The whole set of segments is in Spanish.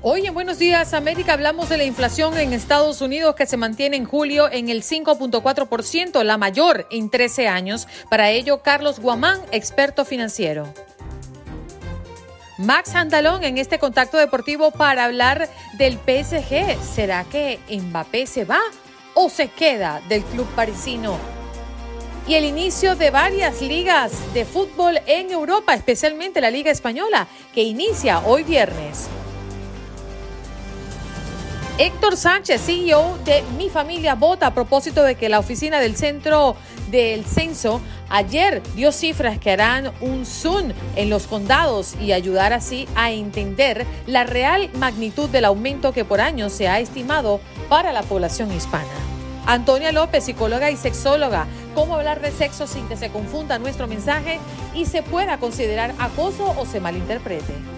Hoy en Buenos Días América hablamos de la inflación en Estados Unidos que se mantiene en julio en el 5.4%, la mayor en 13 años. Para ello, Carlos Guamán, experto financiero. Max Andalón en este contacto deportivo para hablar del PSG. ¿Será que Mbappé se va o se queda del club parisino? Y el inicio de varias ligas de fútbol en Europa, especialmente la Liga Española, que inicia hoy viernes. Héctor Sánchez, CEO de Mi Familia Vota, a propósito de que la oficina del Centro del Censo ayer dio cifras que harán un zoom en los condados y ayudar así a entender la real magnitud del aumento que por año se ha estimado para la población hispana. Antonia López, psicóloga y sexóloga, cómo hablar de sexo sin que se confunda nuestro mensaje y se pueda considerar acoso o se malinterprete.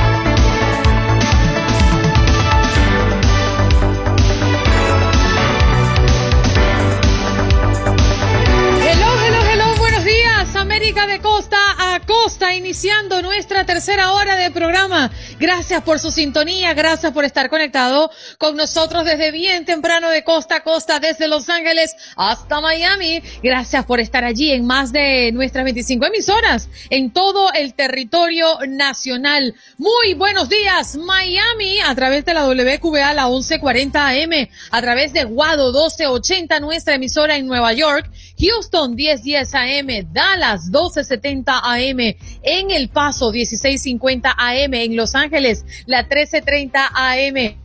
De costa a costa, iniciando nuestra tercera hora de programa. Gracias por su sintonía, gracias por estar conectado con nosotros desde bien temprano de costa a costa, desde Los Ángeles hasta Miami. Gracias por estar allí en más de nuestras 25 emisoras en todo el territorio nacional. Muy buenos días, Miami, a través de la WQBA, la 1140 AM, a través de Guado 1280, nuestra emisora en Nueva York Houston 1010 AM, Dallas 1270 AM, en El Paso 1650 AM, en Los Ángeles la 1330 AM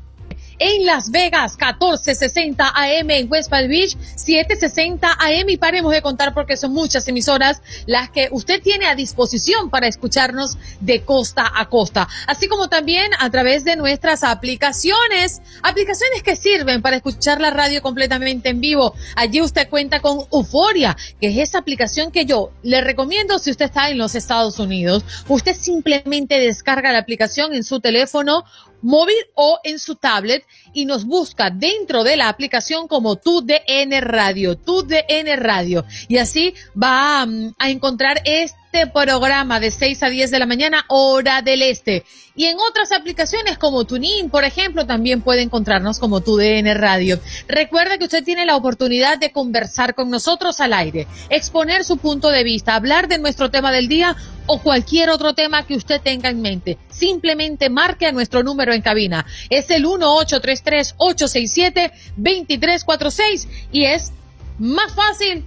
en Las Vegas, 1460 AM en West Palm Beach, 760 AM y paremos de contar porque son muchas emisoras las que usted tiene a disposición para escucharnos de costa a costa, así como también a través de nuestras aplicaciones, aplicaciones que sirven para escuchar la radio completamente en vivo. Allí usted cuenta con Euforia, que es esa aplicación que yo le recomiendo si usted está en los Estados Unidos. Usted simplemente descarga la aplicación en su teléfono móvil o en su tablet y nos busca dentro de la aplicación como Tu DN Radio, Tu DN Radio. Y así va mm, a encontrar este este programa de 6 a 10 de la mañana, hora del este. Y en otras aplicaciones como TuneIn, por ejemplo, también puede encontrarnos como TUDN Radio. Recuerda que usted tiene la oportunidad de conversar con nosotros al aire, exponer su punto de vista, hablar de nuestro tema del día o cualquier otro tema que usted tenga en mente. Simplemente marque a nuestro número en cabina. Es el 1833-867-2346 y es más fácil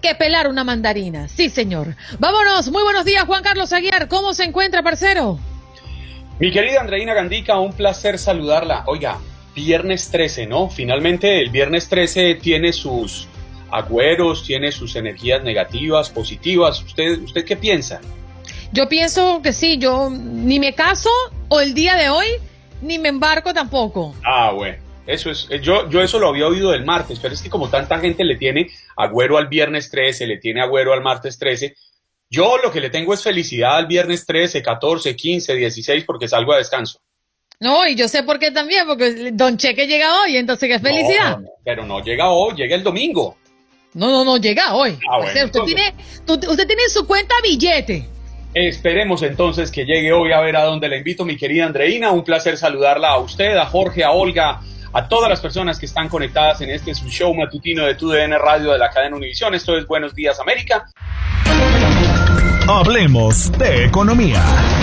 que pelar una mandarina. Sí, señor. Vámonos. Muy buenos días, Juan Carlos Aguiar. ¿Cómo se encuentra, parcero? Mi querida Andreina Gandica, un placer saludarla. Oiga, viernes 13, ¿no? Finalmente el viernes 13 tiene sus agüeros, tiene sus energías negativas, positivas. ¿Usted, usted qué piensa? Yo pienso que sí, yo ni me caso o el día de hoy, ni me embarco tampoco. Ah, bueno. Eso es, eh, yo, yo eso lo había oído del martes, pero es que como tanta gente le tiene agüero al viernes 13, le tiene agüero al martes 13, yo lo que le tengo es felicidad al viernes 13, 14, 15, 16, porque salgo a descanso. No, y yo sé por qué también, porque Don Cheque llega hoy, entonces qué felicidad. pero no llega hoy, llega el domingo. No, no, no, llega hoy. Ah, usted, tiene, usted tiene en su cuenta billete Esperemos entonces que llegue hoy a ver a dónde la invito, mi querida Andreina. Un placer saludarla a usted, a Jorge, a Olga, a todas las personas que están conectadas en este su show matutino de TUDN Radio de la cadena Univisión. Esto es Buenos Días América. Hablemos de economía.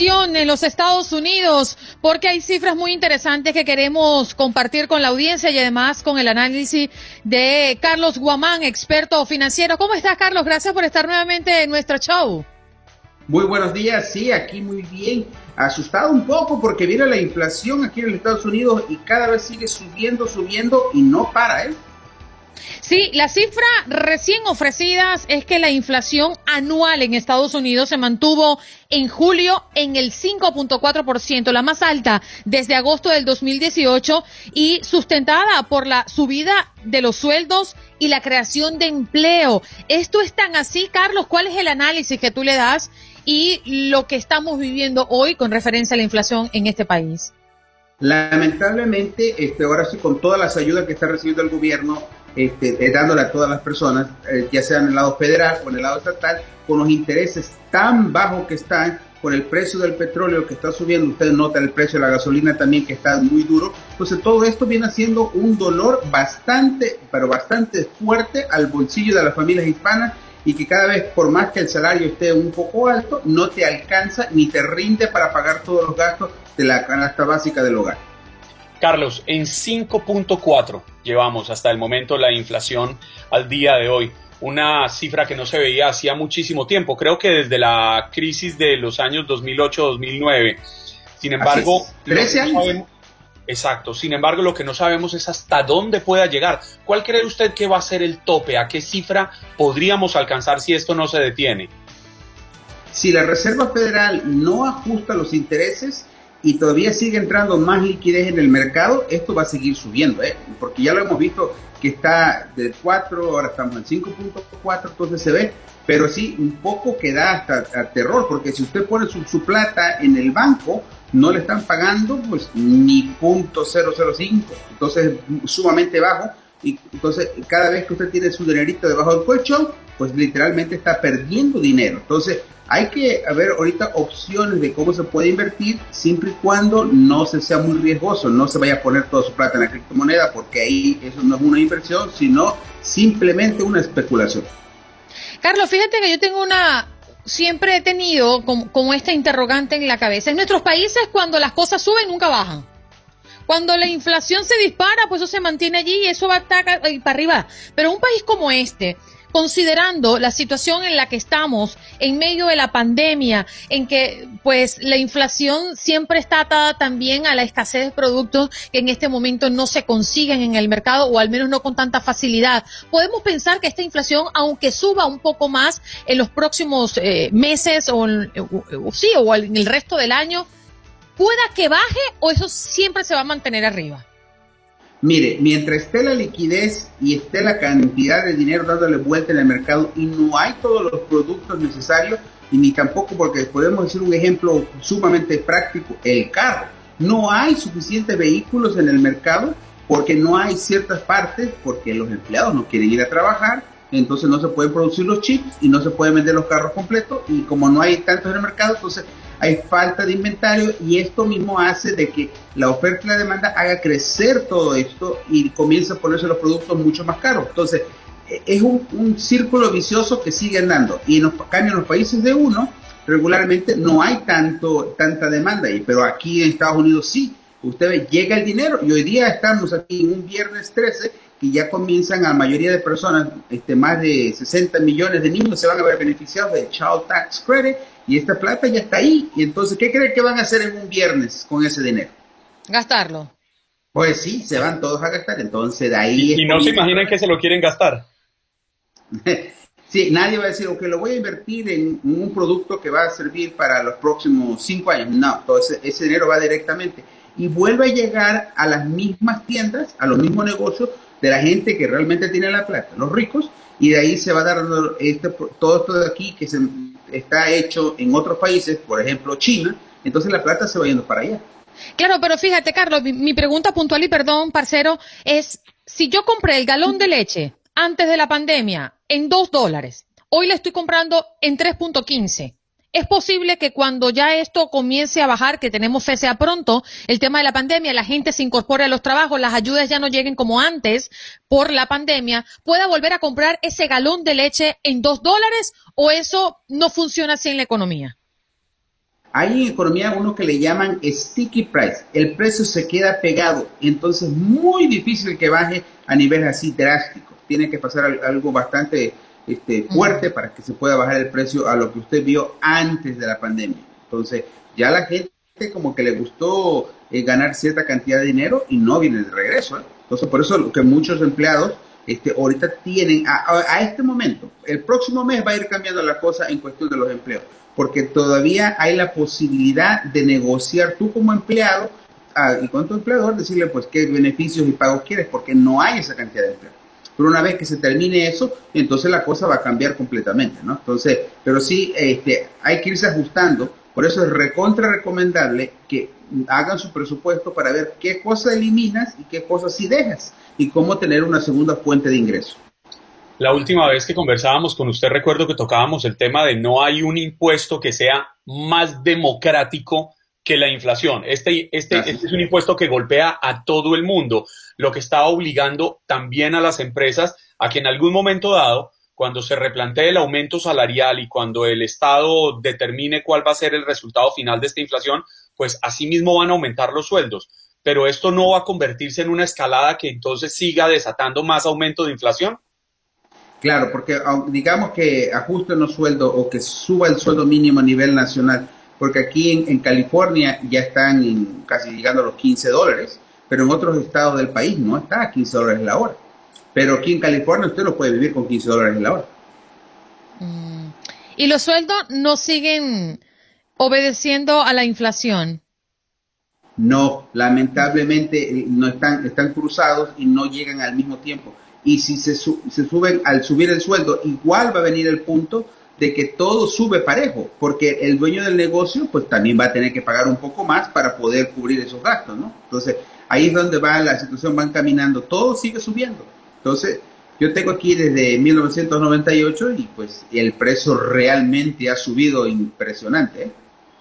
En los Estados Unidos, porque hay cifras muy interesantes que queremos compartir con la audiencia y además con el análisis de Carlos Guamán, experto financiero. ¿Cómo estás, Carlos? Gracias por estar nuevamente en nuestro show. Muy buenos días, sí, aquí muy bien. Asustado un poco porque viene la inflación aquí en los Estados Unidos y cada vez sigue subiendo, subiendo y no para, ¿eh? Sí, la cifra recién ofrecidas es que la inflación anual en Estados Unidos se mantuvo en julio en el 5.4%, la más alta desde agosto del 2018 y sustentada por la subida de los sueldos y la creación de empleo. ¿Esto es tan así, Carlos? ¿Cuál es el análisis que tú le das y lo que estamos viviendo hoy con referencia a la inflación en este país? Lamentablemente, este, ahora sí, con todas las ayudas que está recibiendo el gobierno, este, dándole a todas las personas, eh, ya sea en el lado federal o en el lado estatal, con los intereses tan bajos que están, con el precio del petróleo que está subiendo, ustedes notan el precio de la gasolina también que está muy duro, entonces todo esto viene haciendo un dolor bastante, pero bastante fuerte al bolsillo de las familias hispanas y que cada vez, por más que el salario esté un poco alto, no te alcanza ni te rinde para pagar todos los gastos de la canasta básica del hogar. Carlos, en 5.4 llevamos hasta el momento la inflación al día de hoy. Una cifra que no se veía hacía muchísimo tiempo, creo que desde la crisis de los años 2008-2009. Sin embargo, 13 años. exacto, sin embargo lo que no sabemos es hasta dónde pueda llegar. ¿Cuál cree usted que va a ser el tope? ¿A qué cifra podríamos alcanzar si esto no se detiene? Si la Reserva Federal no ajusta los intereses, y todavía sigue entrando más liquidez en el mercado, esto va a seguir subiendo, ¿eh? porque ya lo hemos visto que está de 4, ahora estamos en 5.4, entonces se ve, pero sí un poco que da hasta terror, porque si usted pone su, su, plata en el banco, no le están pagando pues ni punto 005, entonces sumamente bajo, y entonces cada vez que usted tiene su dinerito debajo del colchón, pues literalmente está perdiendo dinero. Entonces hay que haber ahorita opciones de cómo se puede invertir siempre y cuando no se sea muy riesgoso, no se vaya a poner toda su plata en la criptomoneda porque ahí eso no es una inversión, sino simplemente una especulación. Carlos, fíjate que yo tengo una, siempre he tenido como, como esta interrogante en la cabeza. En nuestros países cuando las cosas suben nunca bajan. Cuando la inflación se dispara, pues eso se mantiene allí y eso va a estar para arriba. Pero un país como este, considerando la situación en la que estamos en medio de la pandemia, en que pues la inflación siempre está atada también a la escasez de productos que en este momento no se consiguen en el mercado o al menos no con tanta facilidad. Podemos pensar que esta inflación, aunque suba un poco más en los próximos eh, meses o, o, sí, o en el resto del año, pueda que baje o eso siempre se va a mantener arriba? Mire, mientras esté la liquidez y esté la cantidad de dinero dándole vuelta en el mercado y no hay todos los productos necesarios, y ni tampoco porque podemos decir un ejemplo sumamente práctico, el carro. No hay suficientes vehículos en el mercado porque no hay ciertas partes, porque los empleados no quieren ir a trabajar, entonces no se pueden producir los chips y no se pueden vender los carros completos y como no hay tantos en el mercado, entonces hay falta de inventario y esto mismo hace de que la oferta y la demanda haga crecer todo esto y comienza a ponerse los productos mucho más caros. Entonces, e, es un, círculo vicioso que sigue andando y en los, en los países de uno regularmente no hay tanto tanta demanda, pero aquí en Estados Unidos sí. Usted ve, llega el dinero y hoy día estamos aquí en un viernes 13 y ya comienzan a la mayoría de personas, este, más de 60 millones de niños se van a ver beneficiados del Child Tax Credit y esta plata ya está ahí. Y entonces, ¿qué creen que van a hacer en un viernes con ese dinero? Gastarlo. Pues sí, se van todos a gastar. Entonces, de ahí. Y, no se imaginan que se lo quieren gastar. sí, nadie va a decir, ok, lo voy a invertir en un producto que va a servir para los próximos cinco años. No, todo ese, ese dinero va directamente. Y vuelve a llegar a las mismas tiendas, a los mismos negocios de la gente que realmente tiene la plata, los ricos, y de ahí se va a dar este, todo esto de aquí que se está hecho en otros países, por ejemplo China, entonces la plata se va yendo para allá. Claro, pero fíjate, Carlos, mi, pregunta puntual y perdón, parcero, es si yo compré el galón de leche antes de la pandemia en dos dólares, hoy le estoy comprando en 3.15. Es posible que cuando ya esto comience a bajar, que tenemos fe sea pronto, el tema de la pandemia, la gente se incorpore a los trabajos, las ayudas ya no lleguen como antes por la pandemia, pueda volver a comprar ese galón de leche en dos dólares o eso no funciona así en la economía. Hay en economía uno que le llaman sticky price. El precio se queda pegado, entonces muy difícil que baje a niveles así drásticos. Tiene que pasar algo bastante este, fuerte para que se pueda bajar el precio a lo que usted vio antes de la pandemia. Entonces, ya la gente como que le gustó eh, ganar cierta cantidad de dinero y no viene de regreso. ¿eh? Entonces, por eso que muchos empleados este, ahorita tienen, a, este momento, el próximo mes va a ir cambiando la cosa en cuestión de los empleos, porque todavía hay la posibilidad de negociar tú como empleado y con tu empleador, decirle pues qué beneficios y pagos quieres, porque no hay esa cantidad de empleo. Pero una vez que se termine eso, entonces la cosa va a cambiar completamente, ¿no? Entonces, pero sí, este, hay que irse ajustando. Por eso es recontra recomendable que hagan su presupuesto para ver qué cosas eliminas y qué cosas sí dejas y cómo tener una segunda fuente de ingreso. La última vez que conversábamos con usted recuerdo que tocábamos el tema de no hay un impuesto que sea más democrático que la inflación. Este, este, este, es un impuesto que golpea a todo el mundo, lo que está obligando también a las empresas a que en algún momento dado, cuando se replantee el aumento salarial y cuando el Estado determine cuál va a ser el resultado final de esta inflación, pues asimismo van a aumentar los sueldos. Pero esto no va a convertirse en una escalada que entonces siga desatando más aumento de inflación. Claro, porque digamos que ajusten los sueldos o que suba el sueldo mínimo a nivel nacional porque aquí en, California ya están casi llegando a los 15 dólares, pero en otros estados del país no está a 15 dólares la hora. Pero aquí en California usted no puede vivir con 15 dólares la hora. Mm. ¿Y los sueldos no siguen obedeciendo a la inflación? No, lamentablemente eh, no están, están cruzados y no llegan al mismo tiempo. Y si se, se suben, al subir el sueldo, igual va a venir el punto de que todo sube parejo, porque el dueño del negocio pues también va a tener que pagar un poco más para poder cubrir esos gastos, ¿no? Entonces, ahí es donde va la situación, van caminando, todo sigue subiendo. Entonces, yo tengo aquí desde 1998 y pues el precio realmente ha subido impresionante. ¿eh?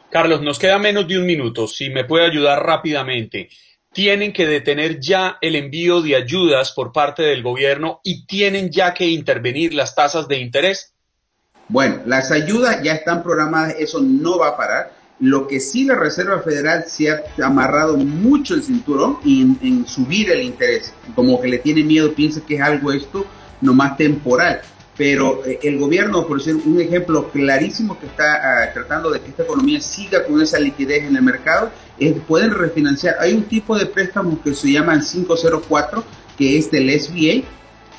Carlos, nos queda menos de un minuto, si me puede ayudar rápidamente. Tienen que detener ya el envío de ayudas por parte del gobierno y tienen ya que intervenir las tasas de interés. Bueno, las ayudas ya están programadas, eso no va a parar. Lo que sí la Reserva Federal se ha amarrado mucho el cinturón en, subir el interés, como que le tiene miedo, piensa que es algo esto nomás temporal. Pero eh, el gobierno, por decir un ejemplo clarísimo que está ah, tratando de que esta economía siga con esa liquidez en el mercado, es pueden refinanciar. Hay un tipo de préstamos que se llaman 504, que es del SBA.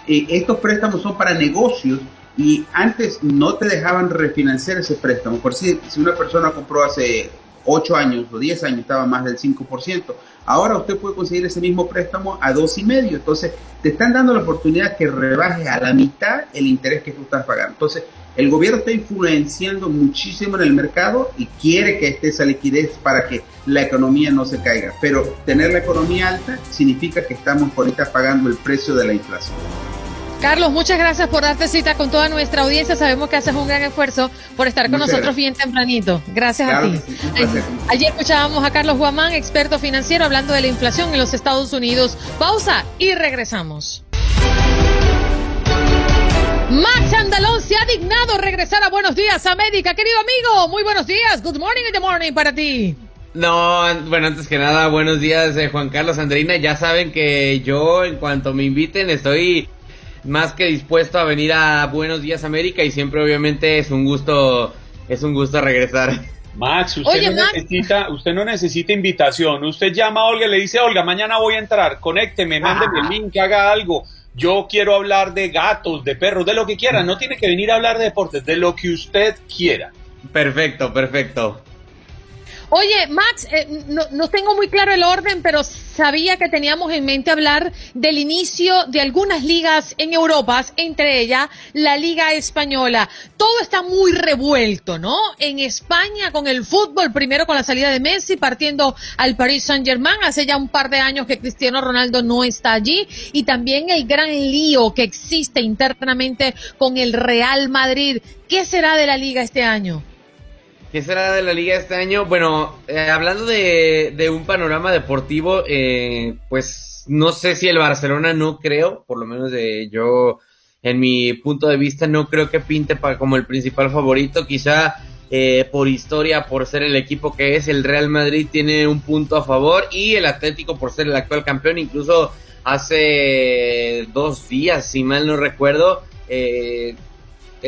Eh, estos préstamos son para negocios y antes no te dejaban refinanciar ese préstamo. Por si, si una persona compró hace 8 años o 10 años estaba más del 5%, ahora usted puede conseguir ese mismo préstamo a dos y medio. Entonces, te están dando la oportunidad que rebajes a la mitad el interés que tú estás pagando. Entonces, el gobierno está influenciando muchísimo en el mercado y quiere que esté esa liquidez para que la economía no se caiga. Pero tener la economía alta significa que estamos ahorita pagando el precio de la inflación. Carlos, muchas gracias por darte cita con toda nuestra audiencia. Sabemos que haces un gran esfuerzo por estar con nosotros bien tempranito. Gracias a ti. Ayer escuchábamos a Carlos Guamán, experto financiero, hablando de la inflación en los Estados Unidos. Pausa y regresamos. Max Andalón se ha dignado regresar a Buenos Días América. Querido amigo, muy buenos días. Good morning in the morning para ti. No, bueno, antes que nada, buenos días, eh, Juan Carlos Andreina. Ya saben que yo, en cuanto me inviten, estoy más que dispuesto a venir a Buenos Días América y siempre obviamente es un gusto es un gusto regresar. Max, usted no necesita, usted no necesita invitación. Usted llama a Olga y le dice, Olga, mañana voy a entrar, conécteme, mándeme el link, haga algo. Yo quiero hablar de gatos, de perros, de lo que quiera. No tiene que venir a hablar de deportes, de lo que usted quiera. Perfecto, perfecto. Oye, Max, eh, no, no, tengo muy claro el orden, pero sabía que teníamos en mente hablar del inicio de algunas ligas en Europa, entre ellas la Liga Española. Todo está muy revuelto, ¿no? En España con el fútbol, primero con la salida de Messi, partiendo al Paris Saint-Germain, hace ya un par de años que Cristiano Ronaldo no está allí, y también el gran lío que existe internamente con el Real Madrid. ¿Qué será de la liga este año? ¿Qué será de la liga este año? Bueno, eh, hablando de, un panorama deportivo, eh, pues no sé si el Barcelona no creo, por lo menos de yo, en mi punto de vista, no creo que pinte para, como el principal favorito. Quizá eh, por historia, por ser el equipo que es, el Real Madrid tiene un punto a favor y el Atlético por ser el actual campeón. Incluso hace dos días, si mal no recuerdo, el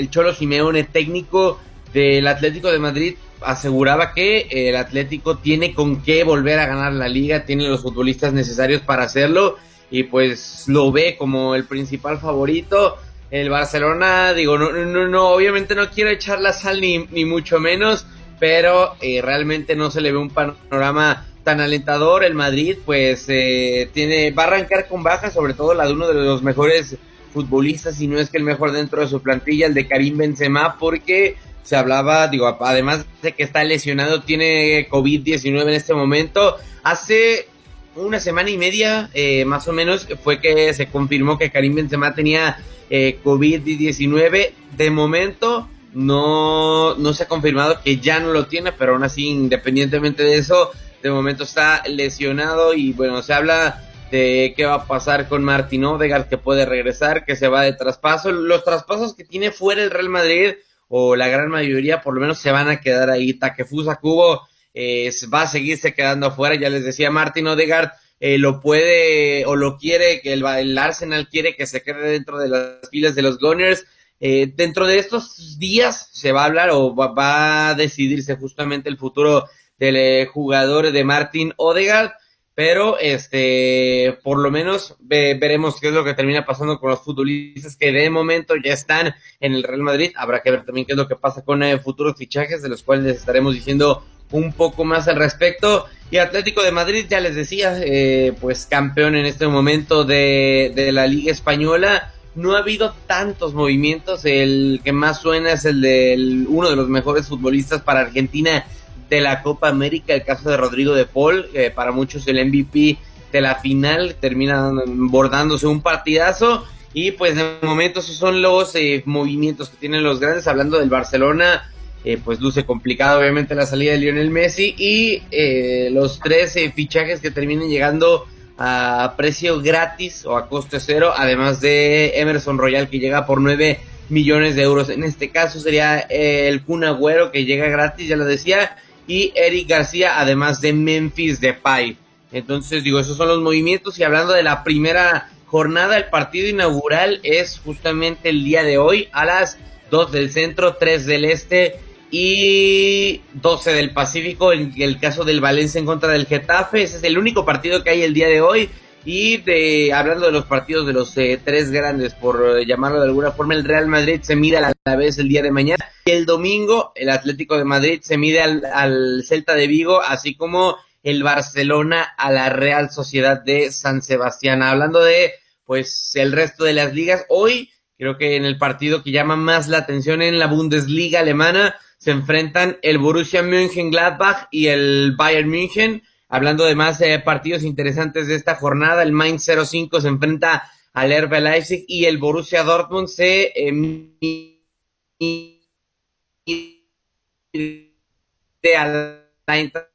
Cholo Simeone técnico del Atlético de Madrid aseguraba que el Atlético tiene con qué volver a ganar la liga, tiene los futbolistas necesarios para hacerlo y pues lo ve como el principal favorito. El Barcelona, digo, no, no, no obviamente no quiero echar la sal ni, ni mucho menos, pero eh, realmente no se le ve un panorama tan alentador. El Madrid, pues, eh, tiene, va a arrancar con baja, sobre todo la de uno de los mejores futbolistas, y no es que el mejor dentro de su plantilla, el de Karim Benzema, porque se hablaba, digo, además de que está lesionado, tiene COVID-19 en este momento. Hace una semana y media, eh, más o menos, fue que se confirmó que Karim Benzema tenía eh, COVID-19. De momento, no, no se ha confirmado que ya no lo tiene, pero aún así, independientemente de eso, de momento está lesionado y bueno, se habla de qué va a pasar con Martín Odegaard, que puede regresar, que se va de traspaso. Los traspasos que tiene fuera el Real Madrid o la gran mayoría por lo menos se van a quedar ahí. Takefusa Kubo eh, va a seguirse quedando afuera. Ya les decía Martin Odegaard, eh, lo puede o lo quiere, que el, Arsenal quiere que se quede dentro de las filas de los Gunners. Eh, dentro de estos días se va a hablar o va, a decidirse justamente el futuro del jugador de Martin Odegaard pero este por lo menos veremos qué es lo que termina pasando con los futbolistas que de momento ya están en el Real Madrid. Habrá que ver también qué es lo que pasa con eh, futuros fichajes, de los cuales les estaremos diciendo un poco más al respecto. Y Atlético de Madrid, ya les decía, eh, pues campeón en este momento de la Liga Española. No ha habido tantos movimientos, el que más suena es el de uno de los mejores futbolistas para Argentina, de la Copa América, el caso de Rodrigo de Paul, para muchos el MVP de la final, termina bordándose un partidazo. Y pues de momento esos son los eh, movimientos que tienen los grandes. Hablando del Barcelona, eh, pues luce complicado obviamente la salida de Lionel Messi y eh, los tres fichajes que terminen llegando a precio gratis o a coste cero, además de Emerson Royal que llega por 9 millones de euros. En este caso sería el Kun Agüero que llega gratis, ya lo decía, y Eric García, además de Memphis Depay. Entonces, digo, esos son los movimientos. Y hablando de la primera jornada, el partido inaugural es justamente el día de hoy a las 2 del centro, 3 del este y 12 del Pacífico. En el caso del Valencia en contra del Getafe, ese es el único partido que hay el día de hoy. Y de, hablando de los partidos de los eh, tres grandes, por eh, llamarlo de alguna forma, el Real Madrid se mide a la vez el día de mañana. Y el domingo, el Atlético de Madrid se mide al, al Celta de Vigo, así como el Barcelona a la Real Sociedad de San Sebastián. Hablando de, pues, el resto de las ligas, hoy creo que en el partido que llama más la atención en la Bundesliga alemana se enfrentan el Borussia Mönchengladbach y el Bayern München. Hablando de más eh, partidos interesantes de esta jornada, el Mainz 05 se enfrenta al Herbe Leipzig y el Borussia Dortmund se eh, al Eintracht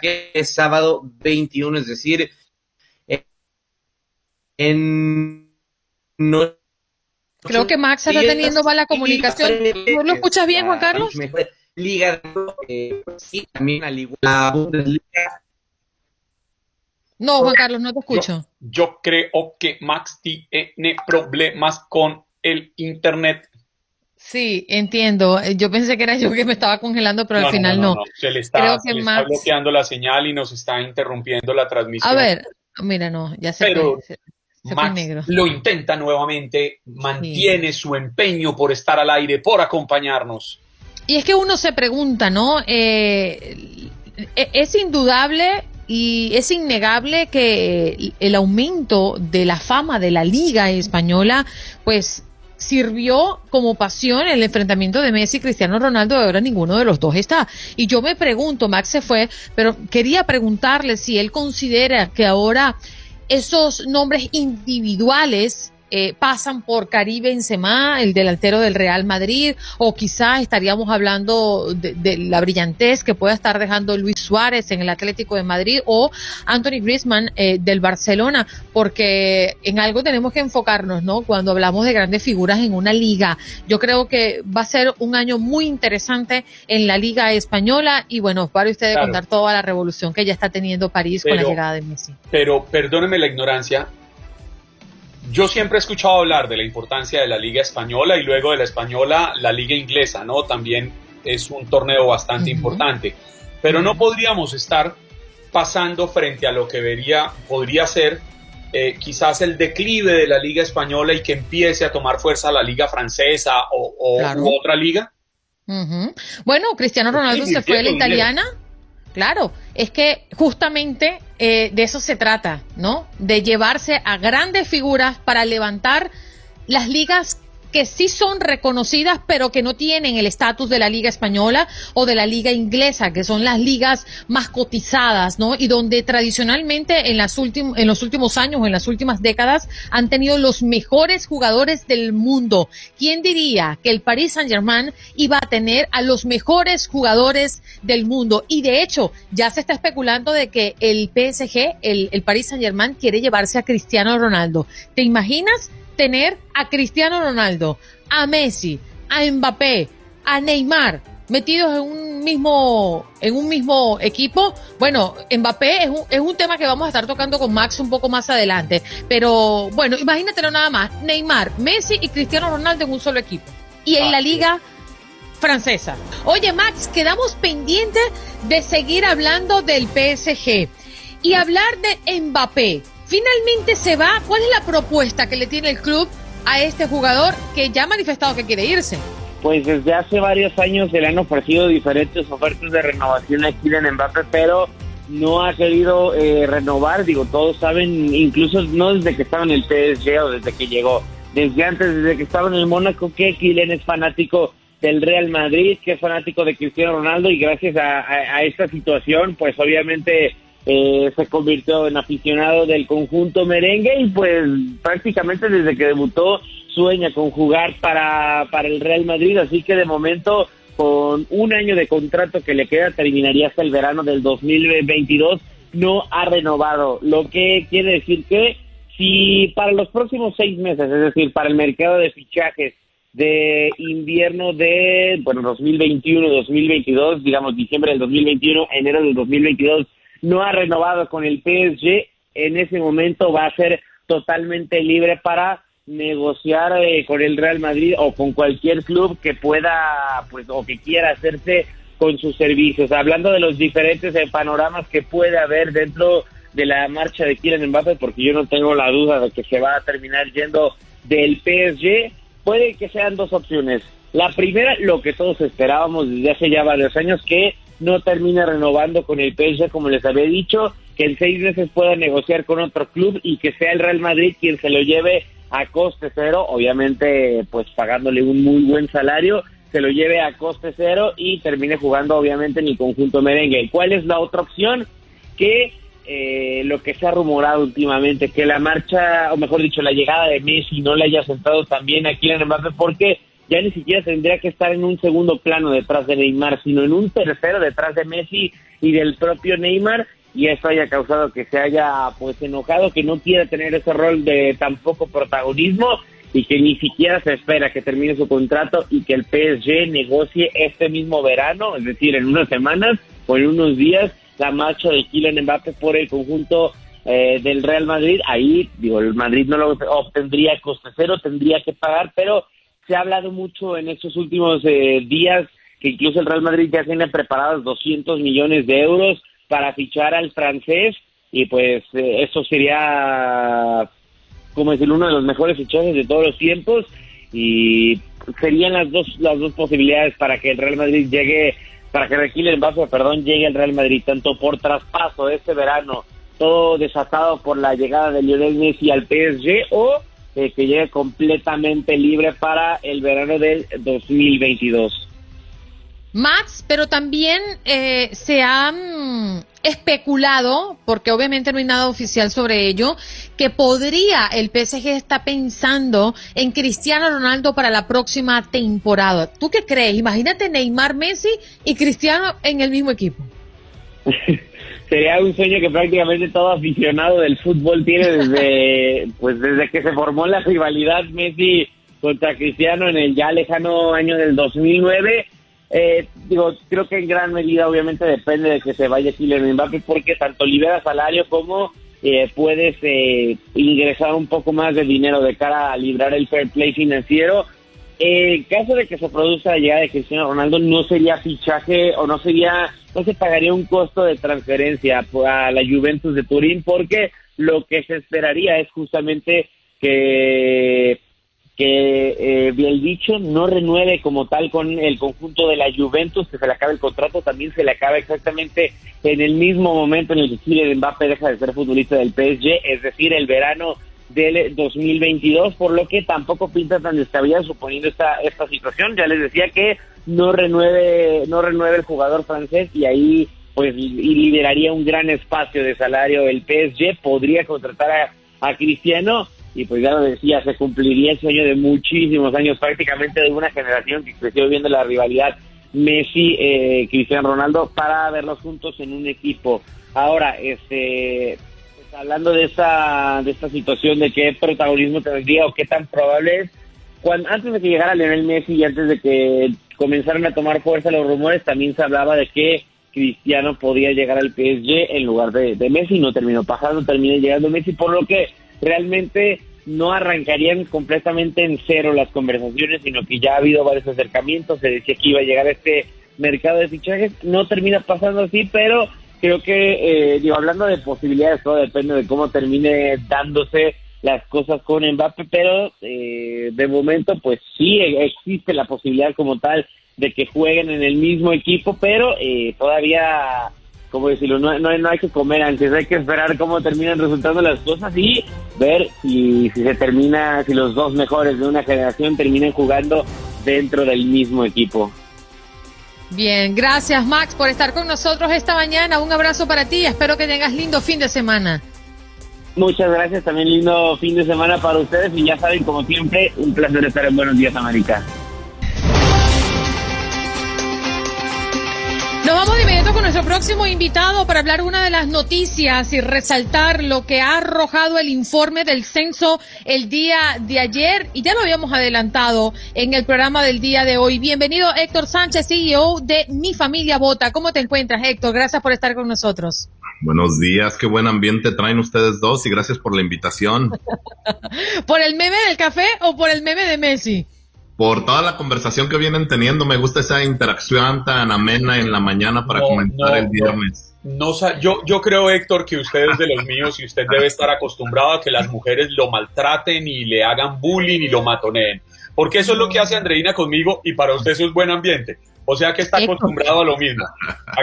que es sábado 21, es decir, en no Creo que Max está teniendo mala comunicación. ¿No lo escuchas bien, Juan Carlos? Liga, eh, sí, también al igual la Bundesliga. No, Juan Carlos, no te escucho. Yo, creo que Max tiene problemas con el internet. Sí, entiendo. Yo pensé que era yo que me estaba congelando, pero al final no. Se le, está, bloqueando la señal y nos está interrumpiendo la transmisión. A ver, mira, no, ya sé. Pero Max lo intenta nuevamente, mantiene su empeño por estar al aire, por acompañarnos. Y es que uno se pregunta, ¿no? Eh, e, es indudable y es innegable que el aumento de la fama de la liga española, pues sirvió como pasión el enfrentamiento de Messi y Cristiano Ronaldo, ahora ninguno de los dos está. Y yo me pregunto, Max se fue, pero quería preguntarle si él considera que ahora esos nombres individuales eh, pasan por Caribe Benzema, el delantero del Real Madrid, o quizás estaríamos hablando de, la brillantez que pueda estar dejando Luis Suárez en el Atlético de Madrid o Anthony Griezmann eh, del Barcelona, porque en algo tenemos que enfocarnos, ¿no? Cuando hablamos de grandes figuras en una liga. Yo creo que va a ser un año muy interesante en la liga española y bueno, para usted contar toda la revolución que ya está teniendo París con la llegada de Messi. Pero perdóneme la ignorancia, yo siempre he escuchado hablar de la importancia de la liga española y luego de la española la liga inglesa, ¿no? También es un torneo bastante importante, pero no podríamos estar pasando frente a lo que vería, podría ser eh, quizás el declive de la liga española y que empiece a tomar fuerza la liga francesa o, otra liga. Bueno, Cristiano Ronaldo se fue a la italiana. Claro, es que justamente eh, de eso se trata, ¿no? De llevarse a grandes figuras para levantar las ligas que sí son reconocidas, pero que no tienen el estatus de la Liga Española o de la Liga Inglesa, que son las ligas más cotizadas, ¿no? Y donde tradicionalmente en, las en los últimos años, en las últimas décadas, han tenido los mejores jugadores del mundo. ¿Quién diría que el Paris Saint-Germain iba a tener a los mejores jugadores del mundo? Y de hecho, ya se está especulando de que el PSG, el, el Paris Saint-Germain, quiere llevarse a Cristiano Ronaldo. ¿Te imaginas? Tener a Cristiano Ronaldo, a Messi, a Mbappé, a Neymar metidos en un mismo en un mismo equipo. Bueno, Mbappé es un, es un tema que vamos a estar tocando con Max un poco más adelante, pero bueno, imagínatelo nada más, Neymar, Messi y Cristiano Ronaldo en un solo equipo y en la liga francesa. Oye, Max, quedamos pendientes de seguir hablando del PSG y hablar de Mbappé. Finalmente se va. ¿Cuál es la propuesta que le tiene el club a este jugador que ya ha manifestado que quiere irse? Pues desde hace varios años se le han ofrecido diferentes ofertas de renovación aquí en Mbappé, pero no ha querido eh, renovar. Digo, todos saben, incluso no desde que estaba en el PSG o desde que llegó, desde antes, desde que estaba en el Mónaco, que Kylian es fanático del Real Madrid, que es fanático de Cristiano Ronaldo y gracias a esta situación, pues obviamente eh, se convirtió en aficionado del conjunto merengue y pues prácticamente desde que debutó sueña con jugar para, para el Real Madrid, así que de momento con un año de contrato que le queda terminaría hasta el verano del 2022, no ha renovado, lo que quiere decir que si para los próximos seis meses, es decir, para el mercado de fichajes de invierno de, bueno, 2021-2022, digamos diciembre del 2021, enero del 2022, no ha renovado con el PSG, en ese momento va a ser totalmente libre para negociar eh, con el Real Madrid o con cualquier club que pueda, pues, o que quiera hacerse con sus servicios. Hablando de los diferentes eh, panoramas que puede haber dentro de la marcha de Kylian Mbappé, porque yo no tengo la duda de que se va a terminar yendo del PSG, puede que sean dos opciones. La primera, lo que todos esperábamos desde hace ya varios años, que no termine renovando con el PSG, como les había dicho, que en seis meses pueda negociar con otro club y que sea el Real Madrid quien se lo lleve a coste cero, obviamente pues pagándole un muy buen salario, se lo lleve a coste cero y termine jugando obviamente en el conjunto merengue. ¿Cuál es la otra opción? Que eh, lo que se ha rumorado últimamente, que la marcha, o mejor dicho, la llegada de Messi no le haya sentado también aquí en el Mbappé, porque ya ni siquiera tendría que estar en un segundo plano detrás de Neymar, sino en un tercero detrás de Messi y del propio Neymar, y eso haya causado que se haya pues enojado, que no quiera tener ese rol de tan poco protagonismo y que ni siquiera se espera que termine su contrato y que el PSG negocie este mismo verano, es decir, en unas semanas o en unos días, la marcha de Kylian Mbappé por el conjunto eh, del Real Madrid. Ahí, digo, el Madrid no lo obtendría coste cero, tendría que pagar, pero se ha hablado mucho en estos últimos eh, días que incluso el Real Madrid ya tiene preparados 200 millones de euros para fichar al francés y pues eh, eso sería como decir uno de los mejores fichajes de todos los tiempos y serían las dos las dos posibilidades para que el Real Madrid llegue, para que el Mbappé, perdón, llegue al Real Madrid, tanto por traspaso este verano, todo desatado por la llegada de Lionel Messi al PSG o eh, que llegue completamente libre para el verano del 2022. Max, pero también eh, se ha mm, especulado, porque obviamente no hay nada oficial sobre ello, que podría el PSG está pensando en Cristiano Ronaldo para la próxima temporada. ¿Tú qué crees? Imagínate Neymar, Messi y Cristiano en el mismo equipo. Sería un sueño que prácticamente todo aficionado del fútbol tiene desde, pues desde que se formó la rivalidad Messi contra Cristiano en el ya lejano año del 2009 eh, digo, creo que en gran medida obviamente depende de que se vaya Kylian Mbappé porque tanto libera salario como eh, puedes eh, ingresar un poco más de dinero de cara a librar el fair play financiero. En caso de que se produzca la llegada de Cristiano Ronaldo, no sería fichaje o no sería, no se pagaría un costo de transferencia a la Juventus de Turín porque lo que se esperaría es justamente que que eh, dicho no renueve como tal con el conjunto de la Juventus, que se le acabe el contrato, también se le acaba exactamente en el mismo momento en el que Kylian Mbappé deja de ser futbolista del PSG, es decir, el verano del 2022, por lo que tampoco pinta tan descabellado suponiendo esta, esta situación. Ya les decía que no renueve, no renueve el jugador francés y ahí pues liberaría un gran espacio de salario el PSG, podría contratar a, a Cristiano y pues ya lo decía, se cumpliría el sueño de muchísimos años, prácticamente de una generación que creció viendo la rivalidad Messi-Cristiano eh, Ronaldo para verlos juntos en un equipo. Ahora, este, hablando de esta, de esta situación de qué protagonismo tendría o qué tan probable es, cuando, antes de que llegara Lionel Messi y antes de que comenzaran a tomar fuerza los rumores, también se hablaba de que Cristiano podía llegar al PSG en lugar de, de Messi, no terminó pasando, terminó llegando Messi, por lo que realmente no arrancarían completamente en cero las conversaciones, sino que ya ha habido varios acercamientos, se decía que iba a llegar este mercado de fichajes, no termina pasando así, pero creo que, eh, digo, hablando de posibilidades, todo depende de cómo termine dándose las cosas con Mbappé, pero eh, de momento pues sí existe la posibilidad como tal de que jueguen en el mismo equipo, pero eh, todavía como decirlo, no, no, no, hay que comer antes, hay que esperar cómo terminan resultando las cosas y ver si, si se termina, si los dos mejores de una generación terminan jugando dentro del mismo equipo. Bien, gracias Max por estar con nosotros esta mañana. Un abrazo para ti, espero que tengas lindo fin de semana. Muchas gracias, también lindo fin de semana para ustedes y ya saben, como siempre, un placer estar en Buenos Días América. Nos vamos de inmediato con nuestro próximo invitado para hablar una de las noticias y resaltar lo que ha arrojado el informe del censo el día de ayer y ya lo habíamos adelantado en el programa del día de hoy. Bienvenido Héctor Sánchez, CEO de Mi Familia Vota. ¿Cómo te encuentras Héctor? Gracias por estar con nosotros. Buenos días, qué buen ambiente traen ustedes dos y gracias por la invitación. ¿Por el meme del café o por el meme de Messi? Por toda la conversación que vienen teniendo. Me gusta esa interacción tan amena en la mañana para comentar el viernes. No, yo, yo creo, Héctor, que usted es de los míos y usted debe estar acostumbrado a que las mujeres lo maltraten y le hagan bullying y lo matoneen. Porque eso es lo que hace Andreina conmigo y para usted eso es buen ambiente. O sea que está acostumbrado a lo mismo.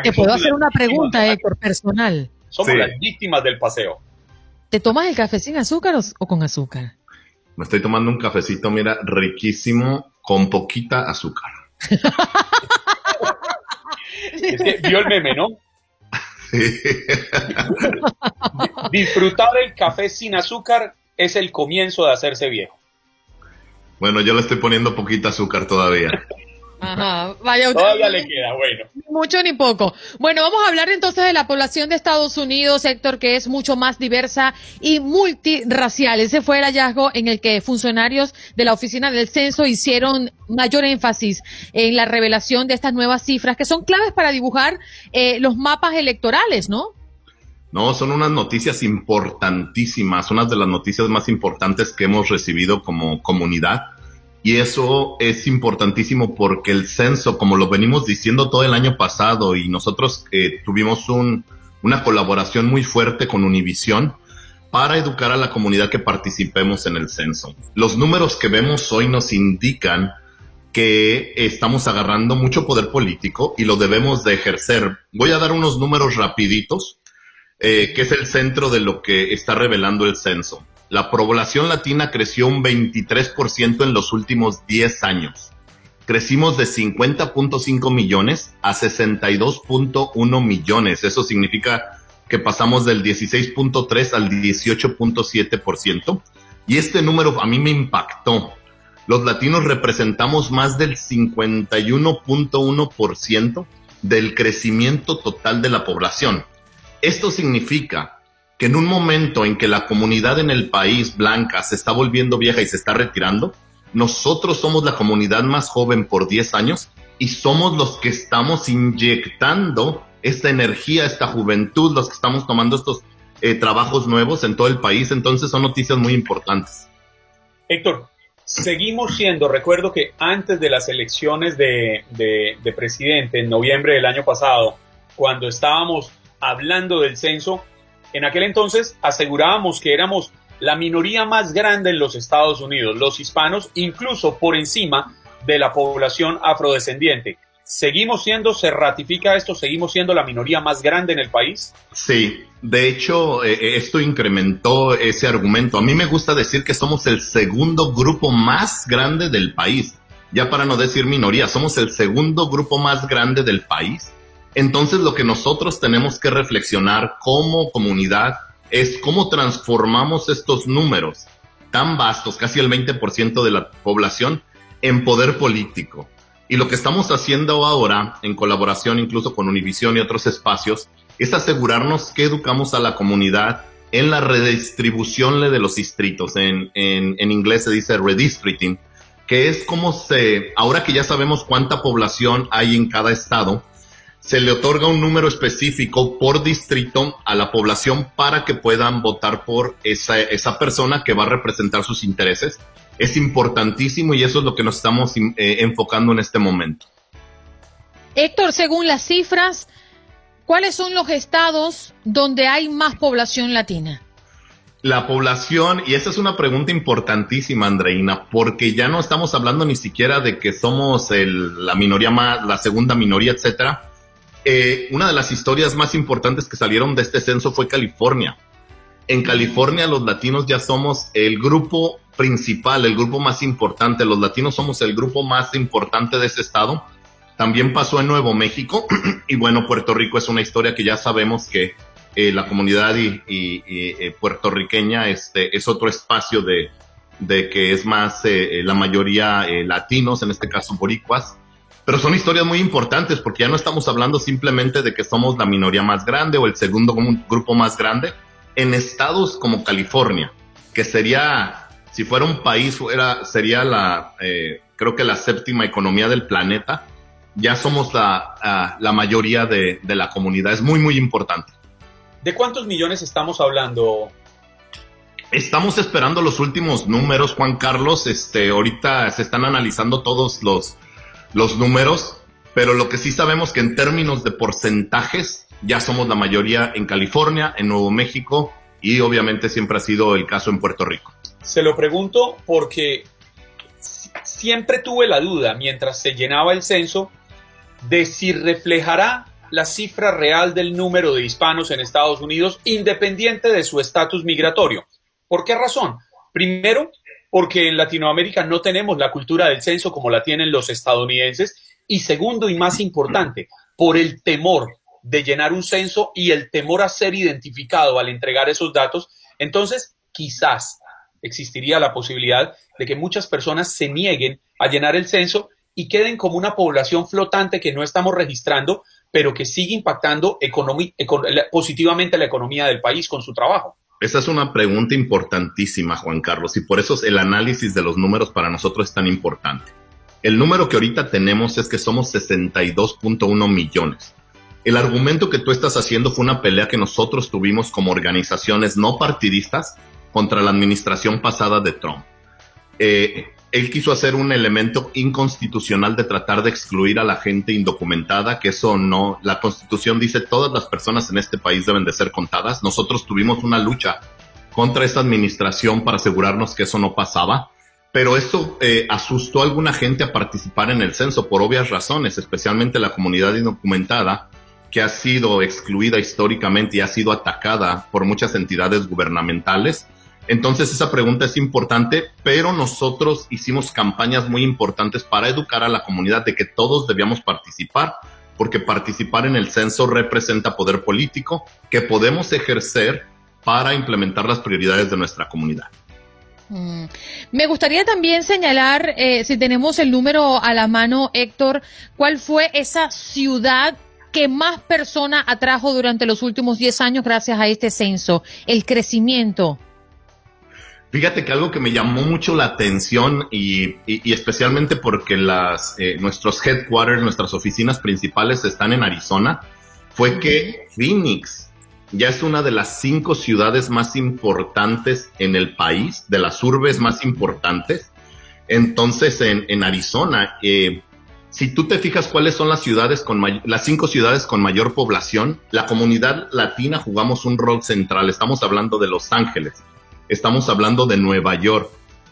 Te puedo hacer una pregunta, Héctor, personal. Somos las víctimas del paseo. ¿Te tomas el café sin azúcar o con azúcar? Me estoy tomando un cafecito, mira, riquísimo, con poquita azúcar. es que vio el meme, ¿no? Disfrutar el café sin azúcar es el comienzo de hacerse viejo. Bueno, yo le estoy poniendo poquita azúcar todavía. Ajá, vaya Todavía le queda, bueno. Mucho ni poco. Bueno, vamos a hablar entonces de la población de Estados Unidos, Héctor, que es mucho más diversa y multirracial. Ese fue el hallazgo en el que funcionarios de la Oficina del Censo hicieron mayor énfasis en la revelación de estas nuevas cifras, que son claves para dibujar eh, los mapas electorales, ¿no? No, son unas noticias importantísimas, unas de las noticias más importantes que hemos recibido como comunidad y eso es importantísimo porque el censo, como lo venimos diciendo todo el año pasado, y nosotros eh, tuvimos un, una colaboración muy fuerte con Univisión para educar a la comunidad que participemos en el censo. Los números que vemos hoy nos indican que estamos agarrando mucho poder político y lo debemos de ejercer. Voy a dar unos números rapiditos, eh, que es el centro de lo que está revelando el censo. La población latina creció un 23% en los últimos 10 años. Crecimos de 50.5 millones a 62.1 millones. Eso significa que pasamos del 16.3 al 18.7%. Y este número a mí me impactó. Los latinos representamos más del 51.1% del crecimiento total de la población. Esto significa que en un momento en que la comunidad en el país blanca se está volviendo vieja y se está retirando, nosotros somos la comunidad más joven por 10 años y somos los que estamos inyectando esta energía, esta juventud, los que estamos tomando estos eh, trabajos nuevos en todo el país. Entonces son noticias muy importantes. Héctor, seguimos siendo, recuerdo que antes de las elecciones de, de presidente en noviembre del año pasado, cuando estábamos hablando del censo, en aquel entonces asegurábamos que éramos la minoría más grande en los Estados Unidos, los hispanos, incluso por encima de la población afrodescendiente. ¿Seguimos siendo, se ratifica esto, seguimos siendo la minoría más grande en el país? Sí, de hecho, eh, eh, esto incrementó ese argumento. A mí me gusta decir que somos el segundo grupo más grande del país. Ya para no decir minoría, somos el segundo grupo más grande del país entonces lo que nosotros tenemos que reflexionar como comunidad es cómo transformamos estos números tan vastos, casi el 20% de la población, en poder político. Y lo que estamos haciendo ahora, en colaboración incluso con Univision y otros espacios, es asegurarnos que educamos a la comunidad en la redistribución de los distritos. En, en inglés se dice redistricting, que es como se, ahora que ya sabemos cuánta población hay en cada estado, se le otorga un número específico por distrito a la población para que puedan votar por esa, esa persona que va a representar sus intereses. Es importantísimo y eso es lo que nos estamos eh, enfocando en este momento. Héctor, según las cifras, ¿cuáles son los estados donde hay más población latina? La población, y esa es una pregunta importantísima, Andreina, porque ya no estamos hablando ni siquiera de que somos la minoría más, la segunda minoría, etcétera, eh, una de las historias más importantes que salieron de este censo fue California. En California los latinos ya somos el grupo principal, el grupo más importante. Los latinos somos el grupo más importante de ese estado. También pasó en Nuevo México y bueno, Puerto Rico es una historia que ya sabemos que eh, la comunidad y, eh, puertorriqueña este, es otro espacio de, de que es más la mayoría latinos, en este caso boricuas. Pero son historias muy importantes porque ya no estamos hablando simplemente de que somos la minoría más grande o el segundo grupo más grande. En estados como California, que sería, si fuera un país, fuera, sería la, eh, creo que la séptima economía del planeta, ya somos la, la mayoría de, de la comunidad. Es muy, muy importante. ¿De cuántos millones estamos hablando, Estamos esperando los últimos números, Juan Carlos. Este, ahorita se están analizando todos los, los números, pero lo que sí sabemos que en términos de porcentajes ya somos la mayoría en California, en Nuevo México y obviamente siempre ha sido el caso en Puerto Rico. Se lo pregunto porque siempre tuve la duda mientras se llenaba el censo de si reflejará la cifra real del número de hispanos en Estados Unidos independiente de su estatus migratorio. ¿Por qué razón? Primero, porque en Latinoamérica no tenemos la cultura del censo como la tienen los estadounidenses. Y segundo y más importante, por el temor de llenar un censo y el temor a ser identificado al entregar esos datos, entonces quizás existiría la posibilidad de que muchas personas se nieguen a llenar el censo y queden como una población flotante que no estamos registrando, pero que sigue impactando positivamente la economía del país con su trabajo. Esa es una pregunta importantísima, Juan Carlos, y por eso el análisis de los números para nosotros es tan importante. El número que ahorita tenemos es que somos 62.1 millones. El argumento que tú estás haciendo fue una pelea que nosotros tuvimos como organizaciones no partidistas contra la administración pasada de Trump. Eh, él quiso hacer un elemento inconstitucional de tratar de excluir a la gente indocumentada, que eso no, la constitución dice todas las personas en este país deben de ser contadas. Nosotros tuvimos una lucha contra esta administración para asegurarnos que eso no pasaba, pero esto eh, asustó a alguna gente a participar en el censo por obvias razones, especialmente la comunidad indocumentada, que ha sido excluida históricamente y ha sido atacada por muchas entidades gubernamentales. Entonces esa pregunta es importante, pero nosotros hicimos campañas muy importantes para educar a la comunidad de que todos debíamos participar, porque participar en el censo representa poder político que podemos ejercer para implementar las prioridades de nuestra comunidad. Mm. Me gustaría también señalar, eh, si tenemos el número a la mano, Héctor, cuál fue esa ciudad que más personas atrajo durante los últimos 10 años gracias a este censo, el crecimiento. Fíjate que algo que me llamó mucho la atención y, especialmente porque las, eh, nuestros headquarters, nuestras oficinas principales están en Arizona, fue que Phoenix ya es una de las cinco ciudades más importantes en el país, de las urbes más importantes. Entonces, en, Arizona, eh, si tú te fijas cuáles son las ciudades con las cinco ciudades con mayor población, la comunidad latina jugamos un rol central. Estamos hablando de Los Ángeles, estamos hablando de Nueva York,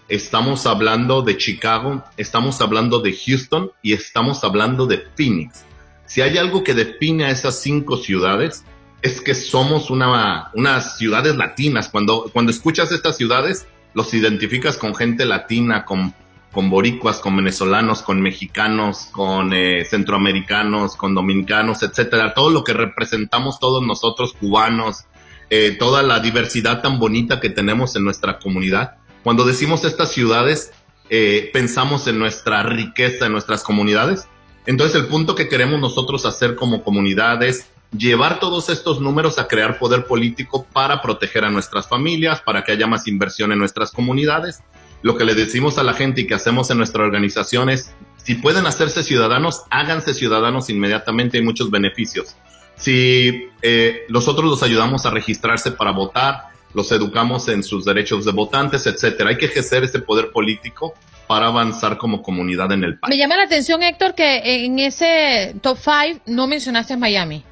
estamos hablando de Chicago, estamos hablando de Houston y estamos hablando de Phoenix. Si hay algo que define a esas cinco ciudades, es que somos una, unas ciudades latinas. Cuando, cuando escuchas estas ciudades, los identificas con gente latina, con, con boricuas, con venezolanos, con mexicanos, con eh, centroamericanos, con dominicanos, etcétera. Todo lo que representamos todos nosotros, cubanos, eh, toda la diversidad tan bonita que tenemos en nuestra comunidad. Cuando decimos estas ciudades, eh, pensamos en nuestra riqueza, en nuestras comunidades. Entonces el punto que queremos nosotros hacer como comunidad es llevar todos estos números a crear poder político para proteger a nuestras familias, para que haya más inversión en nuestras comunidades. Lo que le decimos a la gente y que hacemos en nuestra organización es, si pueden hacerse ciudadanos, háganse ciudadanos inmediatamente, hay muchos beneficios. Si eh, nosotros los ayudamos a registrarse para votar, los educamos en sus derechos de votantes, etcétera. Hay que ejercer ese poder político para avanzar como comunidad en el país. Me llama la atención, Héctor, que en ese top 5 no mencionaste Miami